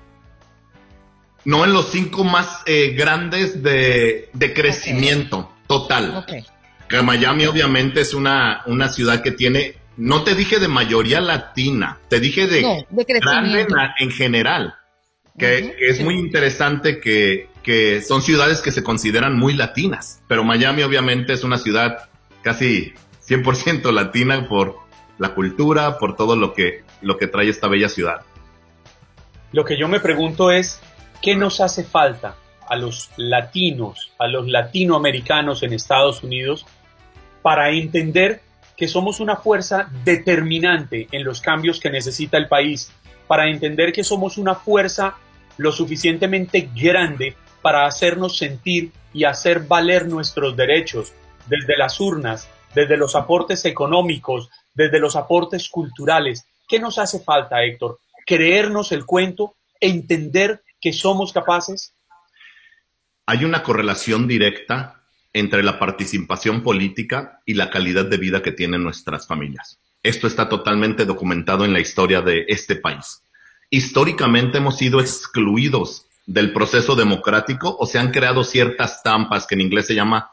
no en los cinco más eh, grandes de, crecimiento total. Que Miami obviamente es una, una ciudad que tiene, no te dije de mayoría latina, te dije de, grande en, general, que, es muy interesante que, que son ciudades que se consideran muy latinas, pero Miami obviamente es una ciudad casi 100% latina por la cultura, por todo lo que, lo que trae esta bella ciudad. Lo que yo me pregunto es, ¿Qué nos hace falta a los latinos, a los latinoamericanos en Estados Unidos para entender que somos una fuerza determinante en los cambios que necesita el país, para entender que somos una fuerza lo suficientemente grande para hacernos sentir y hacer valer nuestros derechos desde las urnas, desde los aportes económicos, desde los aportes culturales. ¿Qué nos hace falta, Héctor? Creernos el cuento, entender que somos capaces? Hay una correlación directa entre la participación política y la calidad de vida que tienen nuestras familias. Esto está totalmente documentado en la historia de este país. Históricamente hemos sido excluidos del proceso democrático o se han creado ciertas tampas que en inglés se llama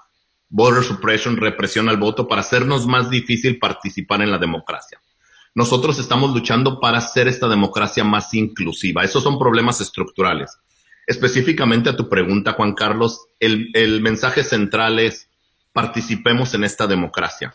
voter suppression, represión al voto, para hacernos más difícil participar en la democracia. Nosotros estamos luchando para hacer esta democracia más inclusiva. Esos son problemas estructurales. Específicamente a tu pregunta, Juan Carlos, el, mensaje central es participemos en esta democracia.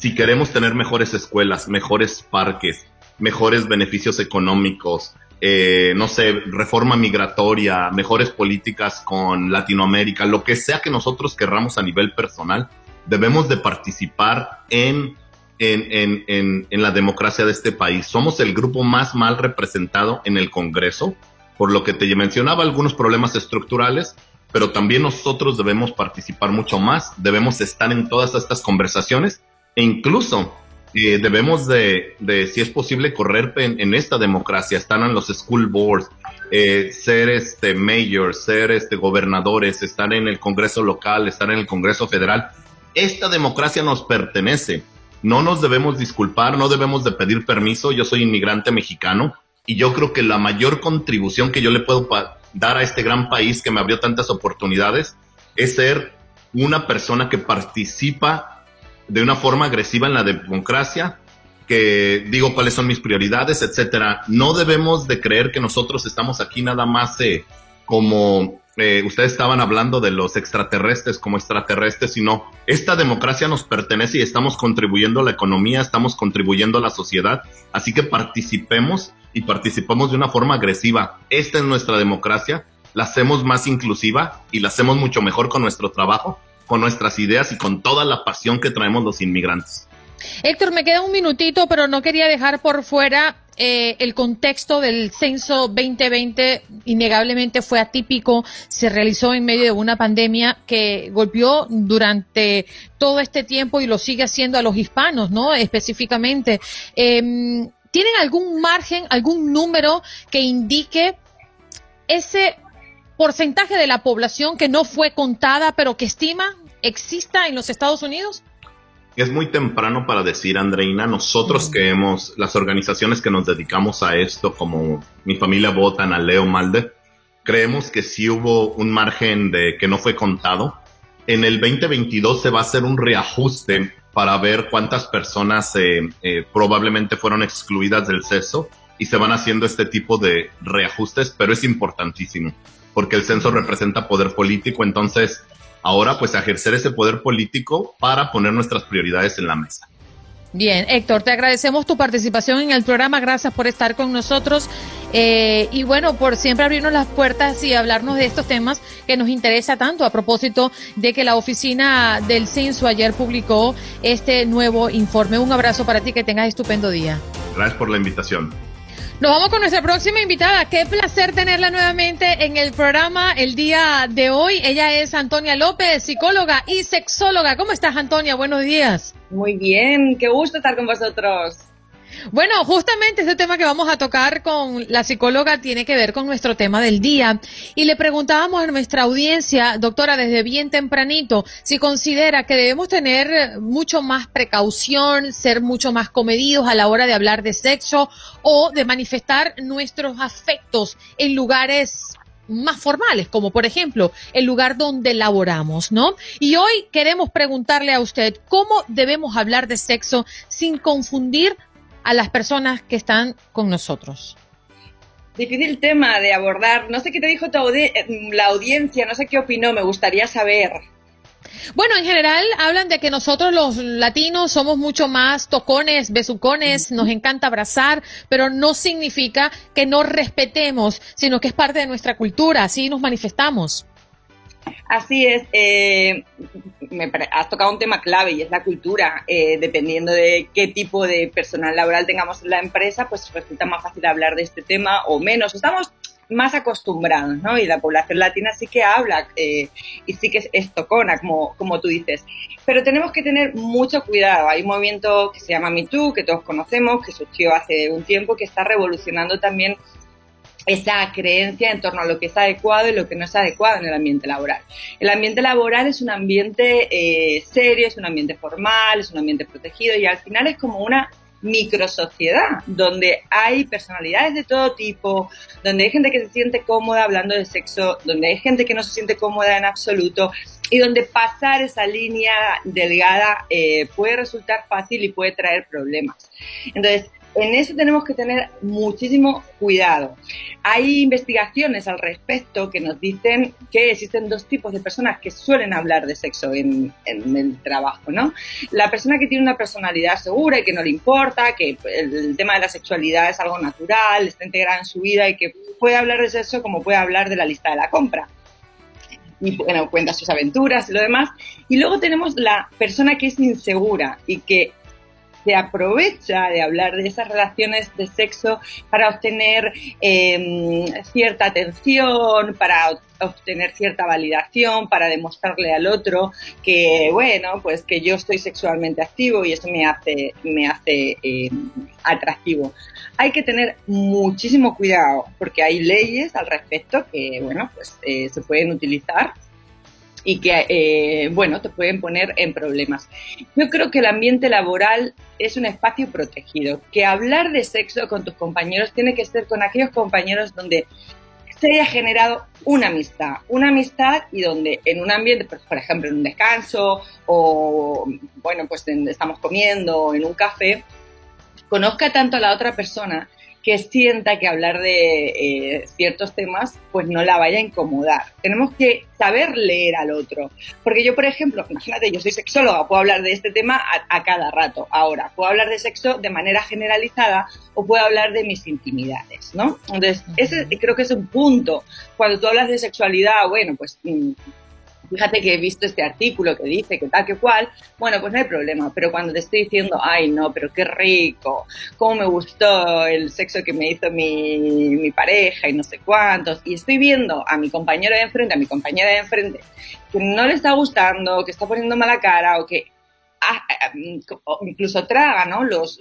Si queremos tener mejores escuelas, mejores parques, mejores beneficios económicos, eh, no sé, reforma migratoria, mejores políticas con Latinoamérica, lo que sea que nosotros querramos a nivel personal, debemos de participar en en, en, en, la democracia de este país. Somos el grupo más mal representado en el Congreso, por lo que te mencionaba algunos problemas estructurales, pero también nosotros debemos participar mucho más, debemos estar en todas estas conversaciones e incluso eh, debemos de, de, si es posible, correr en, esta democracia, estar en los school boards, eh, ser este mayor, ser este gobernadores, estar en el Congreso local, estar en el Congreso federal. Esta democracia nos pertenece no nos debemos disculpar, no debemos de pedir permiso. Yo soy inmigrante mexicano y yo creo que la mayor contribución que yo le puedo dar a este gran país que me abrió tantas oportunidades es ser una persona que participa de una forma agresiva en la democracia, que digo cuáles son mis prioridades, etcétera. No debemos de creer que nosotros estamos aquí nada más eh, como eh, ustedes estaban hablando de los extraterrestres como extraterrestres, sino esta democracia nos pertenece y estamos contribuyendo a la economía, estamos contribuyendo a la sociedad, así que participemos y participemos de una forma agresiva. Esta es nuestra democracia, la hacemos más inclusiva y la hacemos mucho mejor con nuestro trabajo, con nuestras ideas y con toda la pasión que traemos los inmigrantes. Héctor, me queda un minutito, pero no quería dejar por fuera eh, el contexto del censo 2020 innegablemente fue atípico, se realizó en medio de una pandemia que golpeó durante todo este tiempo y lo sigue haciendo a los hispanos, ¿no? Específicamente. Em, ¿Tienen algún margen, algún número que indique ese porcentaje de la población que no fue contada, pero que estima exista en los Estados Unidos? es muy temprano para decir, Andreina, nosotros que hemos, las organizaciones que nos dedicamos a esto, como mi familia Votan, a Leo Malde, creemos que sí hubo un margen de que no fue contado. En el 2022 se va a hacer un reajuste para ver cuántas personas eh, eh, probablemente fueron excluidas del censo y se van haciendo este tipo de reajustes, pero es importantísimo porque el censo representa poder político, entonces ahora pues ejercer ese poder político para poner nuestras prioridades en la mesa. Bien, Héctor, te agradecemos tu participación en el programa, gracias por estar con nosotros eh, y bueno, por siempre abrirnos las puertas y hablarnos de estos temas que nos interesa tanto a propósito de que la oficina del censo ayer publicó este nuevo informe. Un abrazo para ti, que tengas estupendo día. Gracias por la invitación. Nos vamos con nuestra próxima invitada. Qué placer tenerla nuevamente en el programa el día de hoy. Ella es Antonia López, psicóloga y sexóloga. ¿Cómo estás, Antonia? Buenos días. Muy bien, qué gusto estar con vosotros. Bueno, justamente este tema que vamos a tocar con la psicóloga tiene que ver con nuestro tema del día. Y le preguntábamos a nuestra audiencia, doctora, desde bien tempranito, si considera que debemos tener mucho más precaución, ser mucho más comedidos a la hora de hablar de sexo o de manifestar nuestros afectos en lugares más formales, como por ejemplo el lugar donde laboramos, ¿no? Y hoy queremos preguntarle a usted cómo debemos hablar de sexo sin confundir a las personas que están con nosotros? Difícil tema de abordar. No sé qué te dijo la audiencia, no sé qué opinó, me gustaría saber. Bueno, en general hablan de que nosotros los latinos somos mucho más tocones, besucones, nos encanta abrazar, pero no significa que no respetemos, sino que es parte de nuestra cultura, así nos manifestamos. Así es, eh, me, has tocado un tema clave y es la cultura. Eh, dependiendo de qué tipo de personal laboral tengamos en la empresa, pues resulta más fácil hablar de este tema o menos. Estamos más acostumbrados, ¿no? Y la población latina sí que habla eh, y sí que es, tocona, como, como tú dices. Pero tenemos que tener mucho cuidado. Hay un movimiento que se llama MeToo, que todos conocemos, que surgió hace un tiempo, que está revolucionando también esa creencia en torno a lo que es adecuado y lo que no es adecuado en el ambiente laboral. El ambiente laboral es un ambiente eh, serio, es un ambiente formal, es un ambiente protegido y al final es como una microsociedad donde hay personalidades de todo tipo, donde hay gente que se siente cómoda hablando de sexo, donde hay gente que no se siente cómoda en absoluto y donde pasar esa línea delgada eh, puede resultar fácil y puede traer problemas. Entonces, en eso tenemos que tener muchísimo cuidado. Hay investigaciones al respecto que nos dicen que existen dos tipos de personas que suelen hablar de sexo en, el trabajo, ¿no? La persona que tiene una personalidad segura y que no le importa, que el, tema de la sexualidad es algo natural, está integrada en su vida y que puede hablar de sexo como puede hablar de la lista de la compra y bueno, cuenta sus aventuras y lo demás. Y luego tenemos la persona que es insegura y que se aprovecha de hablar de esas relaciones de sexo para obtener em, cierta atención, para obtener cierta validación, para demostrarle al otro que, bueno, pues que yo estoy sexualmente activo y eso me hace, me hace em, atractivo. Hay que tener muchísimo cuidado porque hay leyes al respecto que, bueno, pues eh, se pueden utilizar y que, eh, bueno, te pueden poner en problemas. Yo creo que el ambiente laboral es un espacio protegido, que hablar de sexo con tus compañeros tiene que ser con aquellos compañeros donde se haya generado una amistad, una amistad y donde en un ambiente, pues, por ejemplo, en un descanso o, bueno, pues estamos comiendo en un café, conozca tanto a la otra persona que sienta que hablar de eh, ciertos temas pues no la vaya a incomodar. Tenemos que saber leer al otro. Porque yo, por ejemplo, imagínate, yo soy sexóloga, puedo hablar de este tema a, cada rato. Ahora, puedo hablar de sexo de manera generalizada o puedo hablar de mis intimidades, ¿no? Entonces, ese creo que es un punto. Cuando tú hablas de sexualidad, bueno, pues mm, fíjate que he visto este artículo que dice que tal que cual, bueno, pues no hay problema, pero cuando te estoy diciendo, ay no, pero qué rico, cómo me gustó el sexo que me hizo mi, mi pareja y no sé cuántos, y estoy viendo a mi compañero de enfrente, a mi compañera de enfrente, que no le está gustando, que está poniendo mala cara o que ah, ah, incluso traga, ¿no? Los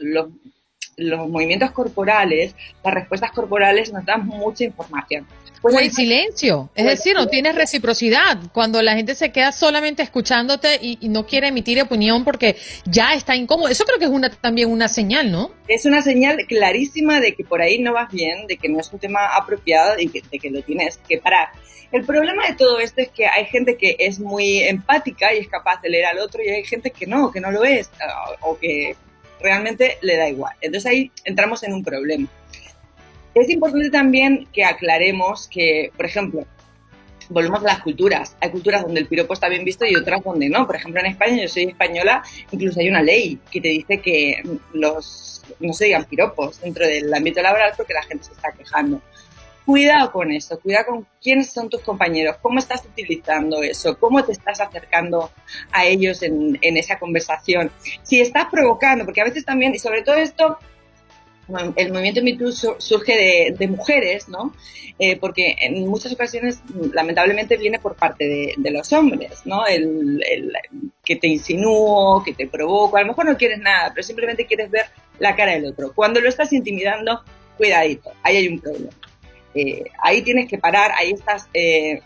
movimientos corporales, las respuestas corporales nos dan mucha información. Pues o el silencio, es decir, no tienes reciprocidad. Cuando la gente se queda solamente escuchándote y, no quiere emitir opinión porque ya está incómodo. Eso creo que es una, también una señal, ¿no? Es una señal clarísima de que por ahí no vas bien, de que no es un tema apropiado y de que lo tienes que parar. El problema de todo esto es que hay gente que es muy empática y es capaz de leer al otro y hay gente que no, que no lo es o que realmente le da igual. Entonces ahí entramos en un problema. Es importante también que aclaremos que, por ejemplo, volvemos a las culturas. Hay culturas donde el piropo está bien visto y otras donde no. Por ejemplo, en España, yo soy española, incluso hay una ley que te dice que los no se digan piropos dentro del ámbito laboral porque la gente se está quejando. Cuidado con eso, cuidado con quiénes son tus compañeros, cómo estás utilizando eso, cómo te estás acercando a ellos en, en esa conversación. Si estás provocando, porque a veces también, y sobre todo esto el movimiento MeToo surge de, mujeres, ¿no? Eh, porque en muchas ocasiones, lamentablemente, viene por parte de, los hombres, ¿no? El, que te insinúo, que te provoco, a lo mejor no quieres nada, pero simplemente quieres ver la cara del otro. Cuando lo estás intimidando, cuidadito, ahí hay un problema. Eh, ahí tienes que parar, ahí estás eh,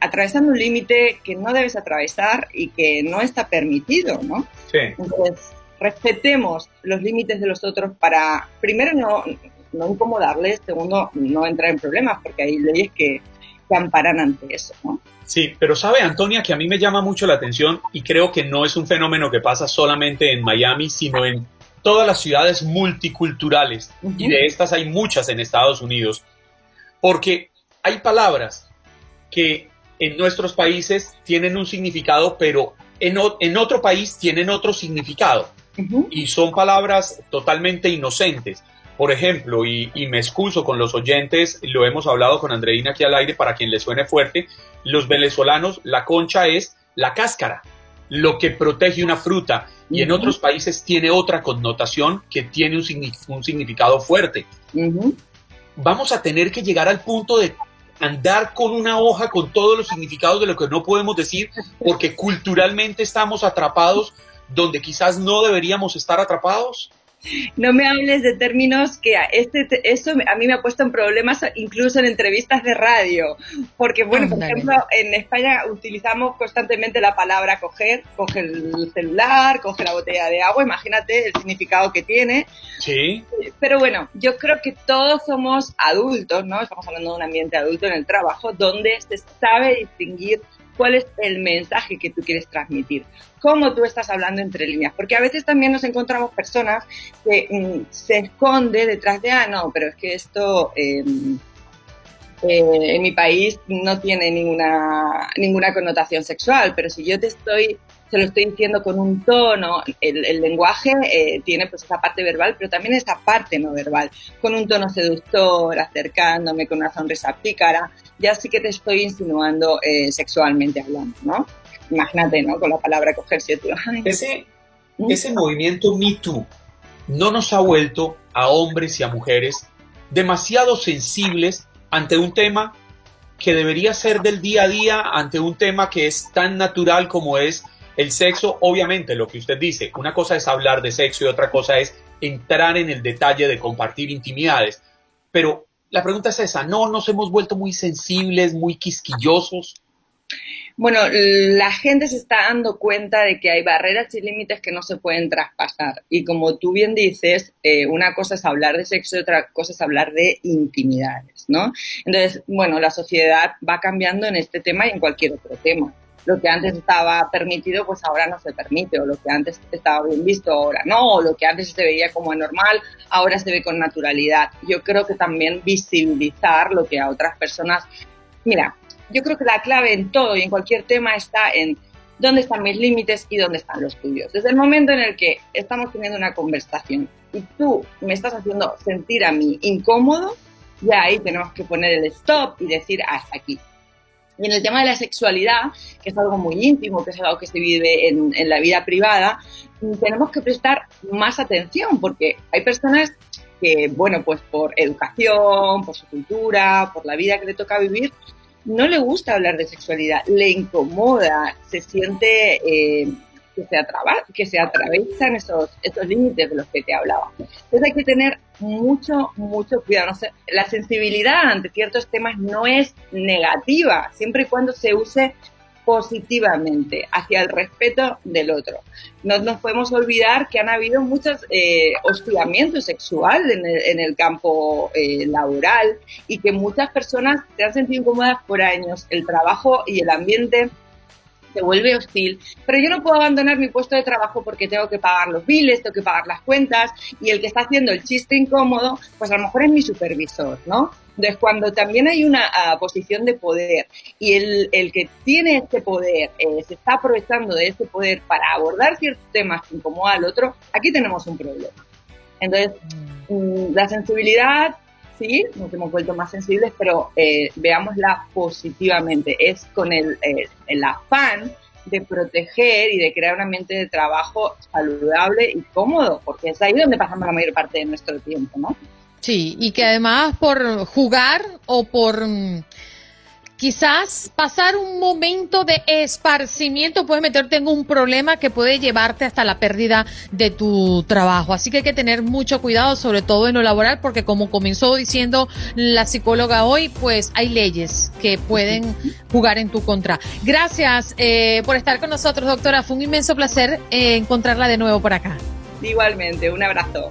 atravesando un límite que no debes atravesar y que no está permitido, ¿no? Sí. Entonces, respetemos los límites de los otros para, primero, no, no incomodarles, segundo, no entrar en problemas, porque hay leyes que, que amparan ante eso, ¿no? Sí, pero sabe, Antonia, que a mí me llama mucho la atención y creo que no es un fenómeno que pasa solamente en Miami, sino en todas las ciudades multiculturales, y de estas hay muchas en Estados Unidos, porque hay palabras que en nuestros países tienen un significado, pero en, en otro país tienen otro significado y son palabras totalmente inocentes. Por ejemplo, y, me excuso con los oyentes, lo hemos hablado con Andreina aquí al aire para quien le suene fuerte, los venezolanos, la concha es la cáscara, lo que protege una fruta, y en otros países tiene otra connotación que tiene un, significado fuerte. Vamos a tener que llegar al punto de andar con una hoja con todos los significados de lo que no podemos decir, porque culturalmente estamos atrapados donde quizás no deberíamos estar atrapados? No me hables de términos que este, eso a mí me ha puesto en problemas incluso en entrevistas de radio, porque bueno, por ejemplo, en España utilizamos constantemente la palabra coger, coge el celular, coge la botella de agua, imagínate el significado que tiene. Sí. Pero bueno, yo creo que todos somos adultos, ¿no? Estamos hablando de un ambiente adulto en el trabajo donde se sabe distinguir cuál es el mensaje que tú quieres transmitir, cómo tú estás hablando entre líneas, porque a veces también nos encontramos personas que mm, se esconde detrás de, ah, no, pero es que esto em, eh, en mi país no tiene ninguna, ninguna connotación sexual, pero si yo te estoy se lo estoy diciendo con un tono, el, lenguaje eh, tiene pues esa parte verbal, pero también esa parte no verbal, con un tono seductor, acercándome con una sonrisa pícara, ya sí que te estoy insinuando eh, sexualmente hablando, ¿no? Imagínate, ¿no? Con la palabra cogerse, tío. Ese, ese movimiento Me Too no nos ha vuelto a hombres y a mujeres demasiado sensibles ante un tema que debería ser del día a día, ante un tema que es tan natural como es el sexo, obviamente, lo que usted dice, una cosa es hablar de sexo y otra cosa es entrar en el detalle de compartir intimidades. Pero la pregunta es esa, ¿no nos hemos vuelto muy sensibles, muy quisquillosos? Bueno, la gente se está dando cuenta de que hay barreras y límites que no se pueden traspasar. Y como tú bien dices, eh, una cosa es hablar de sexo y otra cosa es hablar de intimidades, ¿no? Entonces, bueno, la sociedad va cambiando en este tema y en cualquier otro tema. Lo que antes estaba permitido, pues ahora no se permite, o lo que antes estaba bien visto, ahora no, o lo que antes se veía como anormal, ahora se ve con naturalidad. Yo creo que también visibilizar lo que a otras personas... Mira, yo creo que la clave en todo y en cualquier tema está en dónde están mis límites y dónde están los tuyos. Desde el momento en el que estamos teniendo una conversación y tú me estás haciendo sentir a mí incómodo, ya ahí tenemos que poner el stop y decir hasta aquí. Y en el tema de la sexualidad, que es algo muy íntimo, que es algo que se vive en, en la vida privada, tenemos que prestar más atención porque hay personas que, bueno, pues por educación, por su cultura, por la vida que le toca vivir, no le gusta hablar de sexualidad, le incomoda, se siente eh, que, se que se atravesan esos, esos límites de los que te hablaba. Entonces hay que tener mucho, mucho cuidado. No sé, la sensibilidad ante ciertos temas no es negativa, siempre y cuando se use positivamente hacia el respeto del otro. No nos podemos olvidar que han habido muchos eh, hostigamientos sexuales en el, campo eh, laboral y que muchas personas se han sentido incómodas por años. El trabajo y el ambiente se vuelve hostil, pero yo no puedo abandonar mi puesto de trabajo porque tengo que pagar los biles, tengo que pagar las cuentas y el que está haciendo el chiste incómodo, pues a lo mejor es mi supervisor, ¿no? Entonces, cuando también hay una ah, posición de poder y el, el, que tiene este poder eh, se está aprovechando de ese poder para abordar ciertos temas que incomoda al otro, aquí tenemos un problema. Entonces, mm, la sensibilidad, sí, nos hemos vuelto más sensibles, pero eh, veámosla positivamente. Es con el, eh, el afán de proteger y de crear un ambiente de trabajo saludable y cómodo, porque es ahí donde pasamos la mayor parte de nuestro tiempo, ¿no? Sí, y que además por jugar o por mm, quizás pasar un momento de esparcimiento puedes meterte en un problema que puede llevarte hasta la pérdida de tu trabajo. Así que hay que tener mucho cuidado, sobre todo en lo laboral, porque como comenzó diciendo la psicóloga hoy, pues hay leyes que pueden jugar en tu contra. Gracias eh, por estar con nosotros, doctora. Fue un inmenso placer eh, encontrarla de nuevo por acá. Igualmente, un abrazo.